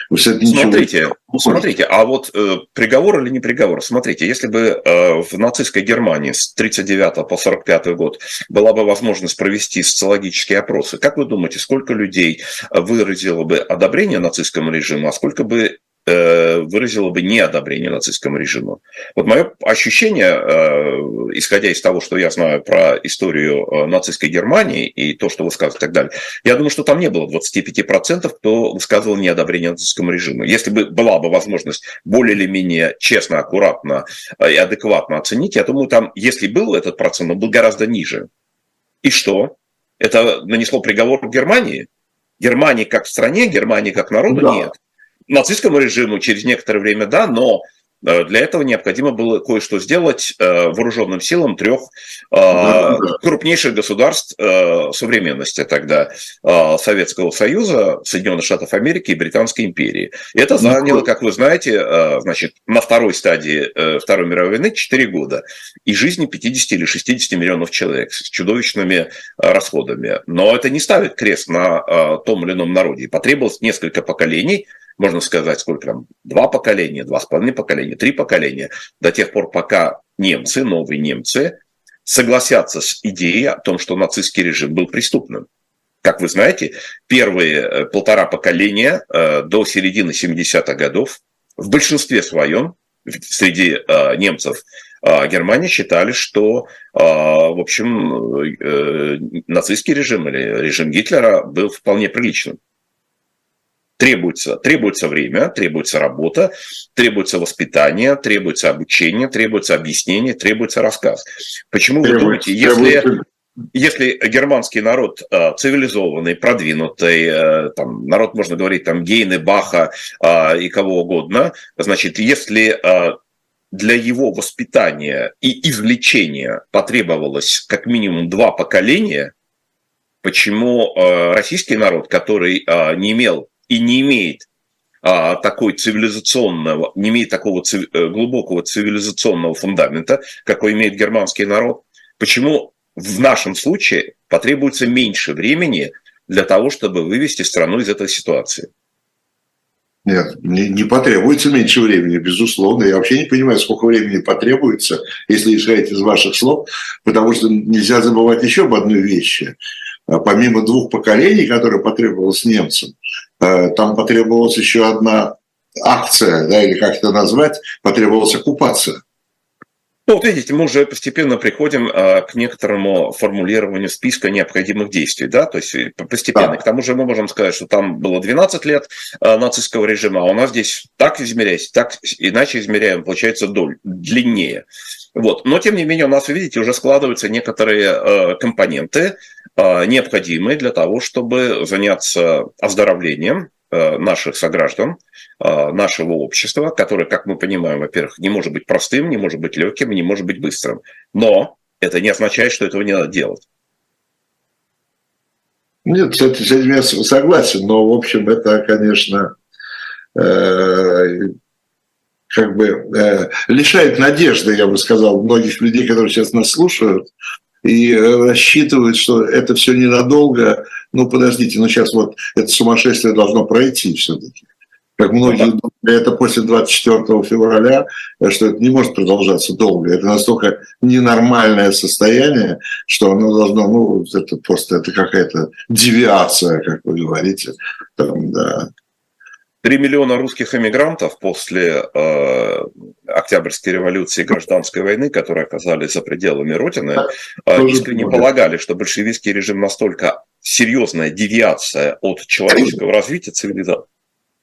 Смотрите, ничего... смотрите, а вот э, приговор или не приговор? Смотрите, если бы э, в нацистской Германии с 39 по 45 год была бы возможность провести социологические опросы, как вы думаете, сколько людей выразило бы одобрение нацистскому режиму, а сколько бы выразила бы неодобрение нацистскому режиму. Вот мое ощущение, э, исходя из того, что я знаю про историю э, нацистской Германии и то, что высказывают и так далее, я думаю, что там не было 25%, кто высказывал неодобрение нацистскому режиму. Если бы была бы возможность более или менее честно, аккуратно и адекватно оценить, я думаю, там, если был этот процент, он был гораздо ниже. И что? Это нанесло приговор Германии? Германии как стране, Германии как народу? Да. Нет нацистскому режиму через некоторое время, да, но э, для этого необходимо было кое-что сделать э, вооруженным силам трех э, крупнейших государств современности тогда Советского Союза, Соединенных Штатов Америки и Британской империи. И это заняло, как вы знаете, значит, на второй стадии Второй мировой войны 4 года и жизни 50 или 60 миллионов человек с чудовищными расходами. Но это не ставит крест на том или ином народе. Потребовалось несколько поколений – можно сказать, сколько там, два поколения, два с половиной поколения, три поколения, до тех пор, пока немцы, новые немцы, согласятся с идеей о том, что нацистский режим был преступным. Как вы знаете, первые э, полтора поколения э, до середины 70-х годов в большинстве своем среди э, немцев Германии считали, что, в общем, нацистский режим или режим Гитлера был вполне приличным требуется, требуется время, требуется работа, требуется воспитание, требуется обучение, требуется объяснение, требуется рассказ. Почему требуется, вы думаете, если... если германский народ э, цивилизованный, продвинутый, э, там, народ, можно говорить, там, Гейны, Баха э, и кого угодно, значит, если для его воспитания и извлечения потребовалось как минимум два поколения, почему российский народ, который не имел и не имеет такой цивилизационного, не имеет такого глубокого цивилизационного фундамента, какой имеет германский народ, почему в нашем случае потребуется меньше времени для того, чтобы вывести страну из этой ситуации. Нет, не, не потребуется меньше времени, безусловно. Я вообще не понимаю, сколько времени потребуется, если исходить из ваших слов, потому что нельзя забывать еще об одной вещи. А помимо двух поколений, которые потребовалось немцам, э, там потребовалась еще одна акция, да, или как это назвать, потребовалась оккупация. Ну, вот видите, мы уже постепенно приходим а, к некоторому формулированию списка необходимых действий, да, то есть постепенно. Да. К тому же мы можем сказать, что там было 12 лет а, нацистского режима, а у нас здесь так измеряется, так иначе измеряем, получается доль, длиннее. Вот. Но, тем не менее, у нас, видите, уже складываются некоторые э, компоненты, э, необходимые для того, чтобы заняться оздоровлением Э, наших сограждан, э, нашего общества, которое, как мы понимаем, во-первых, не может быть простым, не может быть легким, не может быть быстрым. Но это не означает, что этого не надо делать. Нет, с этим я согласен, но, в общем, это, конечно, э, как бы э, лишает надежды, я бы сказал, многих людей, которые сейчас нас слушают, и э, рассчитывают, что это все ненадолго. Ну, подождите, ну сейчас вот это сумасшествие должно пройти все-таки. Как многие думали, это после 24 февраля, э, что это не может продолжаться долго. Это настолько ненормальное состояние, что оно должно, ну, это просто это какая-то девиация, как вы говорите. Там, да. 3 миллиона русских эмигрантов после э, Октябрьской революции и гражданской войны, которые оказались за пределами Родины, э, искренне полагали, что большевистский режим настолько серьезная девиация от человеческого развития цивилизации,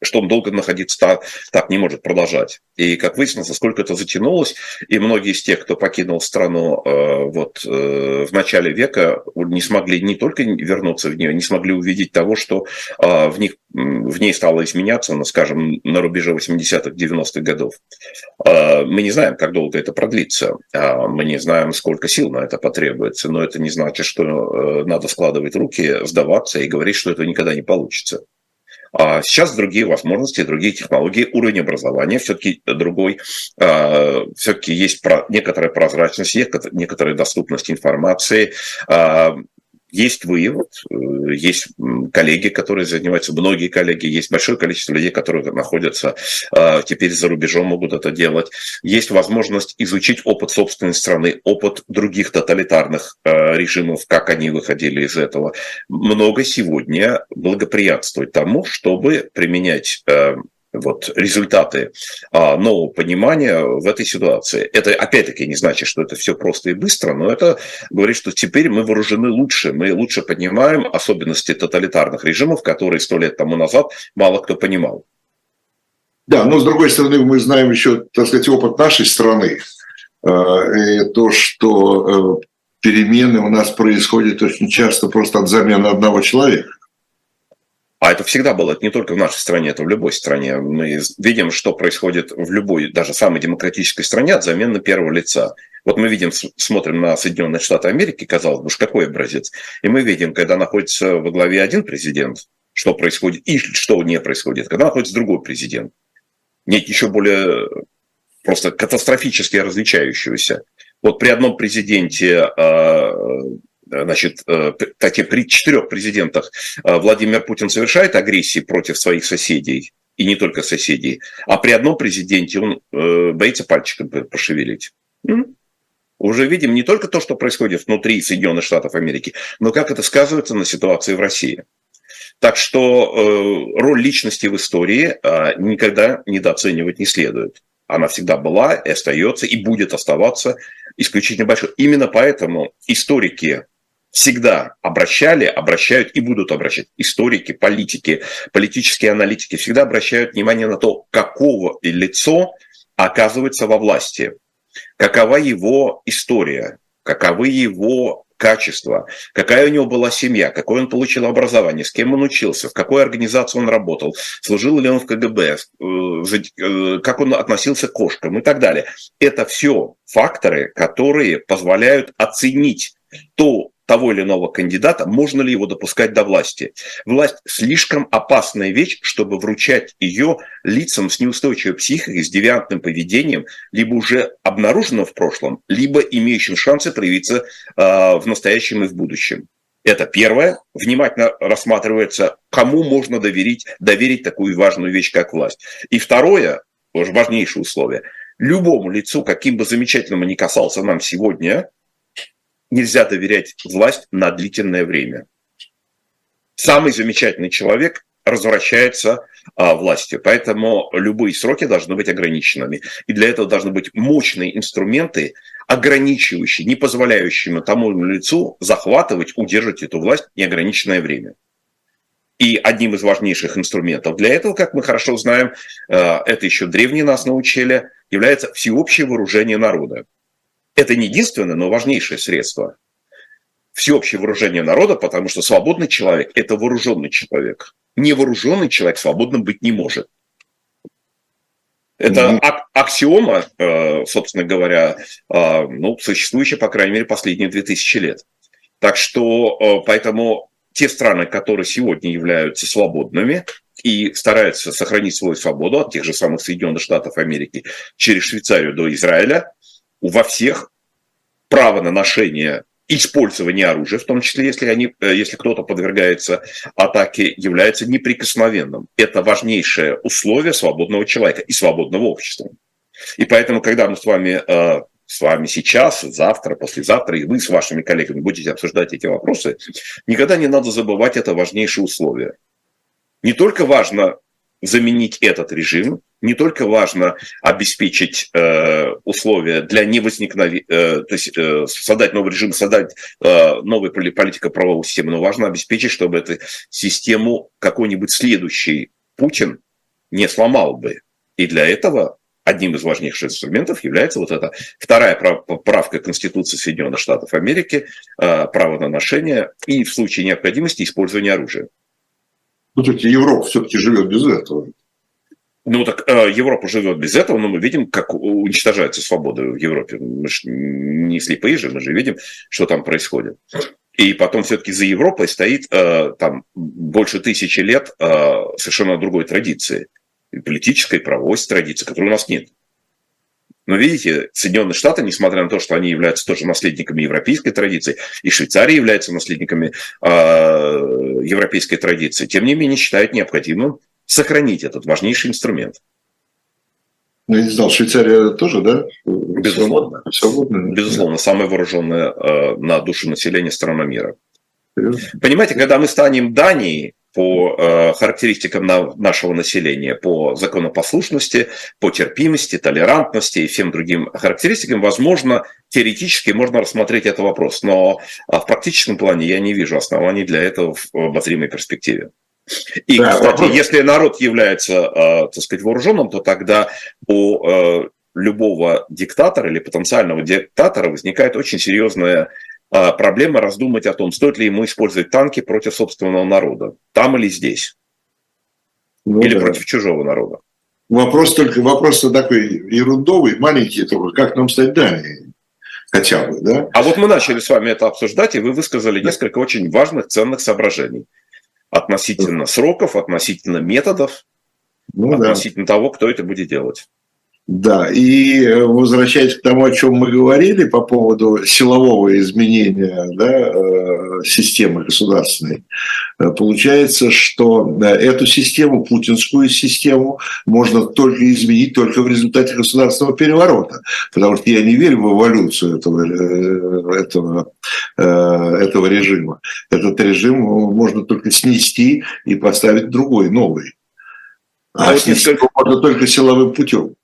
что он долго находиться так, так не может продолжать. И, как выяснилось, сколько это затянулось, и многие из тех, кто покинул страну э, вот, э, в начале века, не смогли не только вернуться в нее, не смогли увидеть того, что э, в, них, в ней стало изменяться, ну, скажем, на рубеже 80-х, 90-х годов. Э, мы не знаем, как долго это продлится, э, мы не знаем, сколько сил на это потребуется, но это не значит, что э, надо складывать руки, сдаваться и говорить, что это никогда не получится. А сейчас другие возможности, другие технологии, уровень образования все-таки другой. А, все-таки есть некоторая прозрачность, некоторая доступность информации. А, есть вы, вот, э, есть коллеги, которые занимаются, многие коллеги, есть большое количество людей, которые находятся э, теперь за рубежом, могут это делать. Есть возможность изучить опыт собственной страны, опыт других тоталитарных э, режимов, как они выходили из этого. Много сегодня благоприятствует тому, чтобы применять вот, результаты а, нового понимания в этой ситуации. Это, опять-таки, не значит, что это все просто и быстро, но это говорит, что теперь мы вооружены лучше, мы лучше понимаем особенности тоталитарных режимов, которые сто лет тому назад мало кто понимал. Да, но с другой стороны, мы знаем еще, так сказать, опыт нашей страны. А, и то, что э, перемены у нас происходят очень часто просто от замены одного человека. А это всегда было, это не только в нашей стране, это в любой стране. Мы видим, что происходит в любой, даже самой демократической стране от замены первого лица. Вот мы видим, смотрим на Соединенные Штаты Америки, казалось бы, уж какой образец. И мы видим, когда находится во главе один президент, что происходит и что не происходит, когда находится другой президент. Нет, еще более просто катастрофически различающегося. Вот при одном президенте а, значит, э, кстати, при четырех президентах э, Владимир Путин совершает агрессии против своих соседей, и не только соседей, а при одном президенте он э, боится пальчиком пошевелить. Уже видим не только то, что происходит внутри Соединенных Штатов Америки, но как это сказывается на ситуации в России. Так что роль личности в истории никогда недооценивать не следует. Она всегда была, и остается, и будет оставаться исключительно большой. Именно поэтому историки всегда обращали, обращают и будут обращать. Историки, политики, политические аналитики всегда обращают внимание на то, какого лицо оказывается во власти, какова его история, каковы его качества, какая у него была семья, какое он получил образование, с кем он учился, в какой организации он работал, служил ли он в КГБ, э, как он относился к кошкам и так далее. Это все факторы, которые позволяют оценить то того или иного кандидата, можно ли его допускать до власти. Власть слишком опасная вещь, чтобы вручать ее лицам с неустойчивой психикой, с девиантным поведением, либо уже обнаруженным в прошлом, либо имеющим шансы проявиться э, в настоящем и в будущем. Это первое. Внимательно рассматривается, кому можно доверить, доверить такую важную вещь, как власть. И второе, тоже важнейшее условие. Любому лицу, каким бы замечательным ни касался нам сегодня, нельзя доверять власть на длительное время. Самый замечательный человек развращается а, властью. Поэтому любые сроки должны быть ограниченными. И для этого должны быть мощные инструменты, ограничивающие, не позволяющие тому лицу захватывать, удерживать эту власть неограниченное время. И одним из важнейших инструментов для этого, как мы хорошо знаем, а, это еще древние нас научили, является всеобщее вооружение народа. Это не единственное, но важнейшее средство. Всеобщее вооружение народа, потому что свободный человек – это вооруженный человек. Невооруженный человек свободным быть не может. Это ак- аксиома, э, собственно говоря, э, ну, существующая, по крайней мере, последние 2000 лет. Так что э, поэтому те страны, которые сегодня являются свободными и стараются сохранить свою свободу от тех же самых Соединенных Штатов Америки через Швейцарию до Израиля, во всех право на ношение использование оружия, в том числе если, они, э, если кто-то подвергается атаке, является неприкосновенным. Это важнейшее условие свободного человека и свободного общества. И поэтому, когда мы с вами, э, с вами сейчас, завтра, послезавтра, и вы с вашими коллегами будете обсуждать эти вопросы, никогда не надо забывать это важнейшее условие. Не только важно заменить этот режим, не только важно обеспечить э, условия для невозникновения, э, то есть э, создать новый режим, создать э, новую политику правовой системы, но важно обеспечить, чтобы эту систему какой-нибудь следующий Путин не сломал бы. И для этого одним из важнейших инструментов является вот эта вторая правка Конституции Соединенных Штатов Америки, э, право на ношение и в случае необходимости использование оружия. Ну, тут Европа все-таки живет без этого. Ну так э, Европа живет без этого, но мы видим, как уничтожается свобода в Европе. Мы же не слепые же, мы же видим, что там происходит. И потом все-таки за Европой стоит э, там больше тысячи лет э, совершенно другой традиции. Политической, правовой традиции, которой у нас нет. Но видите, Соединенные Штаты, несмотря на то, что они являются тоже наследниками европейской традиции, и Швейцария является наследниками э, европейской традиции, тем не менее считают необходимым сохранить этот важнейший инструмент. Ну, я не знал, Швейцария тоже, да? Безусловно. Свободная. Безусловно, самая вооруженная э, на душу населения страна мира. Понимаете, когда мы станем Данией по э, характеристикам на, нашего населения, по законопослушности, по терпимости, толерантности и всем другим характеристикам, возможно, теоретически можно рассмотреть этот вопрос, но э, в практическом плане я не вижу оснований для этого в обозримой перспективе. И, да, кстати, вопрос... если народ является, э, так сказать, вооруженным, то тогда у э, любого диктатора или потенциального диктатора возникает очень серьезная э, проблема раздумать о том, стоит ли ему использовать танки против собственного народа, там или здесь, ну, или да. против чужого народа. Вопрос только вопрос такой ерундовый, маленький, только как нам стать Данией? Хотя бы, да? А вот мы начали с вами это обсуждать, и вы высказали несколько очень важных, ценных соображений относительно сроков, относительно методов, ну, относительно да. того, кто это будет делать. Да, и э, возвращаясь к тому, о чем мы говорили по поводу силового изменения да, э, системы государственной, э, получается, что эту систему, путинскую систему, можно только изменить только в результате государственного переворота, потому что я не верю в эволюцию этого, этого, этого режима. Этот режим можно только снести и поставить другой, новый. А, а снести можно только силовым путем.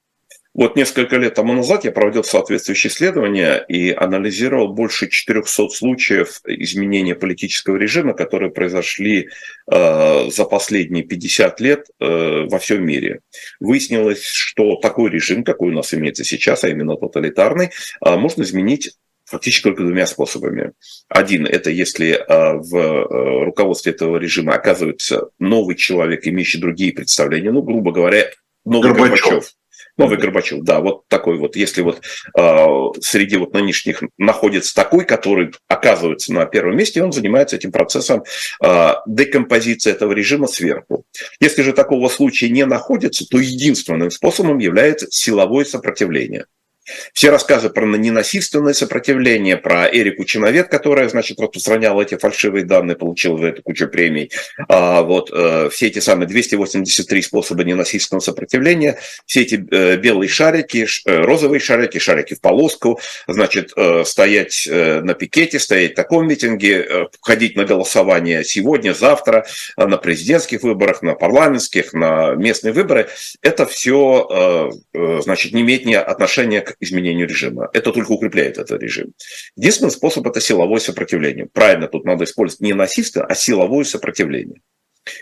Вот несколько лет тому назад я проводил соответствующее исследование и анализировал больше 400 случаев изменения политического режима, которые произошли э, за последние 50 лет э, во всем мире. Выяснилось, что такой режим, какой у нас имеется сейчас, а именно тоталитарный, э, можно изменить фактически только двумя способами. Один – это если э, в э, руководстве этого режима оказывается новый человек, имеющий другие представления, ну, грубо говоря, новый Горбачев. Горбачев. Новый Горбачев, да, вот такой вот. Если вот э, среди вот нынешних находится такой, который оказывается на первом месте, он занимается этим процессом э, декомпозиции этого режима сверху. Если же такого случая не находится, то единственным способом является силовое сопротивление – все рассказы про ненасильственное сопротивление, про Эрику Чиновет, которая, значит, распространяла эти фальшивые данные, получила за это кучу премий. А, вот э, все эти самые 283 способа ненасильственного сопротивления, все эти э, белые шарики, ш, э, розовые шарики, шарики в полоску, значит, э, стоять э, на пикете, стоять в таком митинге, э, ходить на голосование сегодня, завтра, э, на президентских выборах, на парламентских, на местные выборы, это все, э, э, значит, не имеет ни отношения к изменению режима. Это только укрепляет этот режим. Единственный способ – это силовое сопротивление. Правильно, тут надо использовать не насильство, а силовое сопротивление.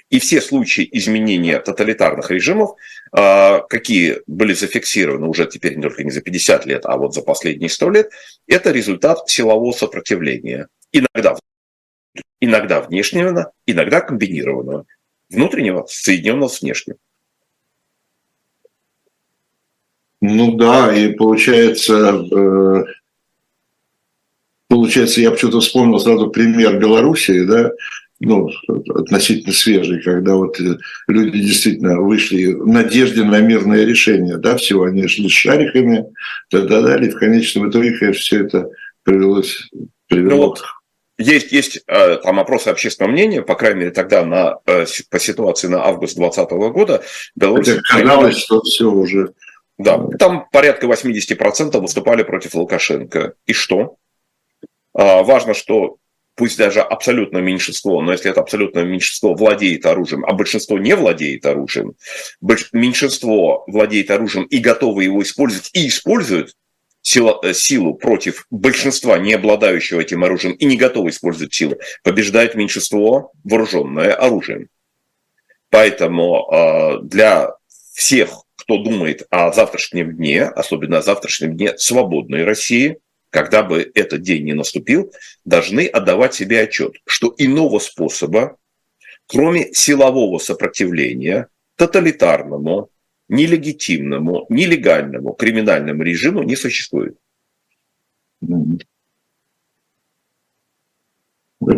И все случаи изменения тоталитарных режимов, а, какие были зафиксированы уже теперь не только не за 50 лет, а вот за последние 100 лет, это результат силового сопротивления. Иногда, иногда внешнего, иногда комбинированного. Внутреннего, соединенного с внешним. Ну да, и получается, э, получается, я почему-то вспомнил сразу пример Белоруссии, да, ну, относительно свежий, когда вот э, люди действительно вышли в надежде на мирное решение, да, всего они шли с шариками, да, да, да, и в конечном итоге, конечно, все это привелось, привело ну, вот. Есть, есть э, там опросы общественного мнения, по крайней мере, тогда на, по ситуации на август 2020 года Беларусь... Хотя казалось, что все уже да, там порядка 80% выступали против Лукашенко. И что? А, важно, что пусть даже абсолютное меньшинство, но если это абсолютное меньшинство владеет оружием, а большинство не владеет оружием, меньшинство владеет оружием и готово его использовать, и использует силу, э, силу против большинства, не обладающего этим оружием и не готово использовать силу, побеждает меньшинство, вооруженное оружием. Поэтому э, для всех кто думает о завтрашнем дне, особенно о завтрашнем дне свободной России, когда бы этот день не наступил, должны отдавать себе отчет, что иного способа, кроме силового сопротивления тоталитарному, нелегитимному, нелегальному криминальному режиму не существует.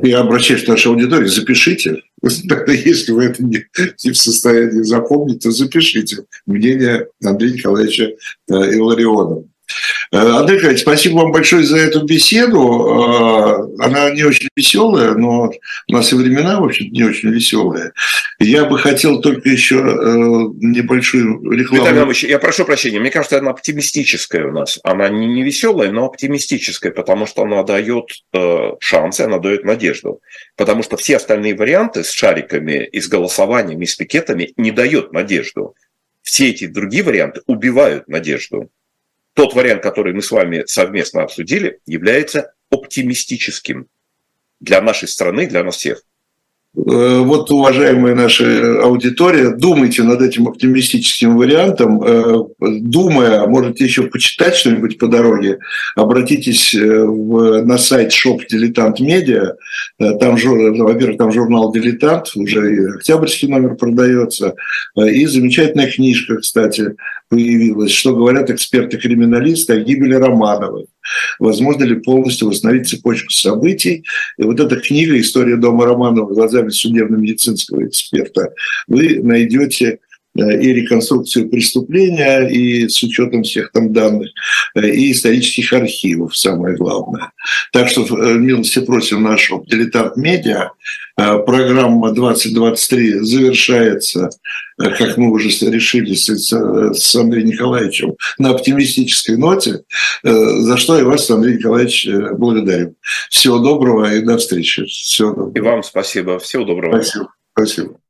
Я обращаюсь к нашей аудитории, запишите. Тогда, если вы это не, не в состоянии запомнить, то запишите мнение Андрея Николаевича э, Илларионова. Э, Андрей Николаевич, спасибо вам большое за эту беседу. Э, она не очень веселая, но у нас и времена, в общем не очень веселые. Я бы хотел только еще э, небольшую рекламу. Виталий я прошу прощения, мне кажется, она оптимистическая у нас. Она не веселая, но оптимистическая, потому что она дает шансы, она дает надежду. Потому что все остальные варианты с шариками, и с голосованиями, и с пикетами не дают надежду. Все эти другие варианты убивают надежду тот вариант, который мы с вами совместно обсудили, является оптимистическим для нашей страны, для нас всех. Э, вот, уважаемая наша аудитория, думайте над этим оптимистическим вариантом. Э, думая, можете еще почитать что-нибудь по дороге, обратитесь э, в, на сайт Shop Дилетант Медиа. Там, во-первых, там журнал Дилетант, уже и октябрьский номер продается, и замечательная книжка, кстати, появилась, что говорят эксперты-криминалисты о гибели Романовой возможно ли полностью восстановить цепочку событий. И вот эта книга «История дома Романова глазами судебно-медицинского эксперта» вы найдете и реконструкцию преступления, и с учетом всех там данных, э, и исторических архивов, самое главное. Так что э, милости просим нашего «Дилетант Медиа». Программа 2023 завершается Э, как мы уже решили с, Андреем Николаевичем, на оптимистической ноте, э, за что я вас, Андрей Николаевич, э, благодарю. Всего доброго и до встречи. Всего доброго. И вам спасибо. Всего доброго. Спасибо. Спасибо.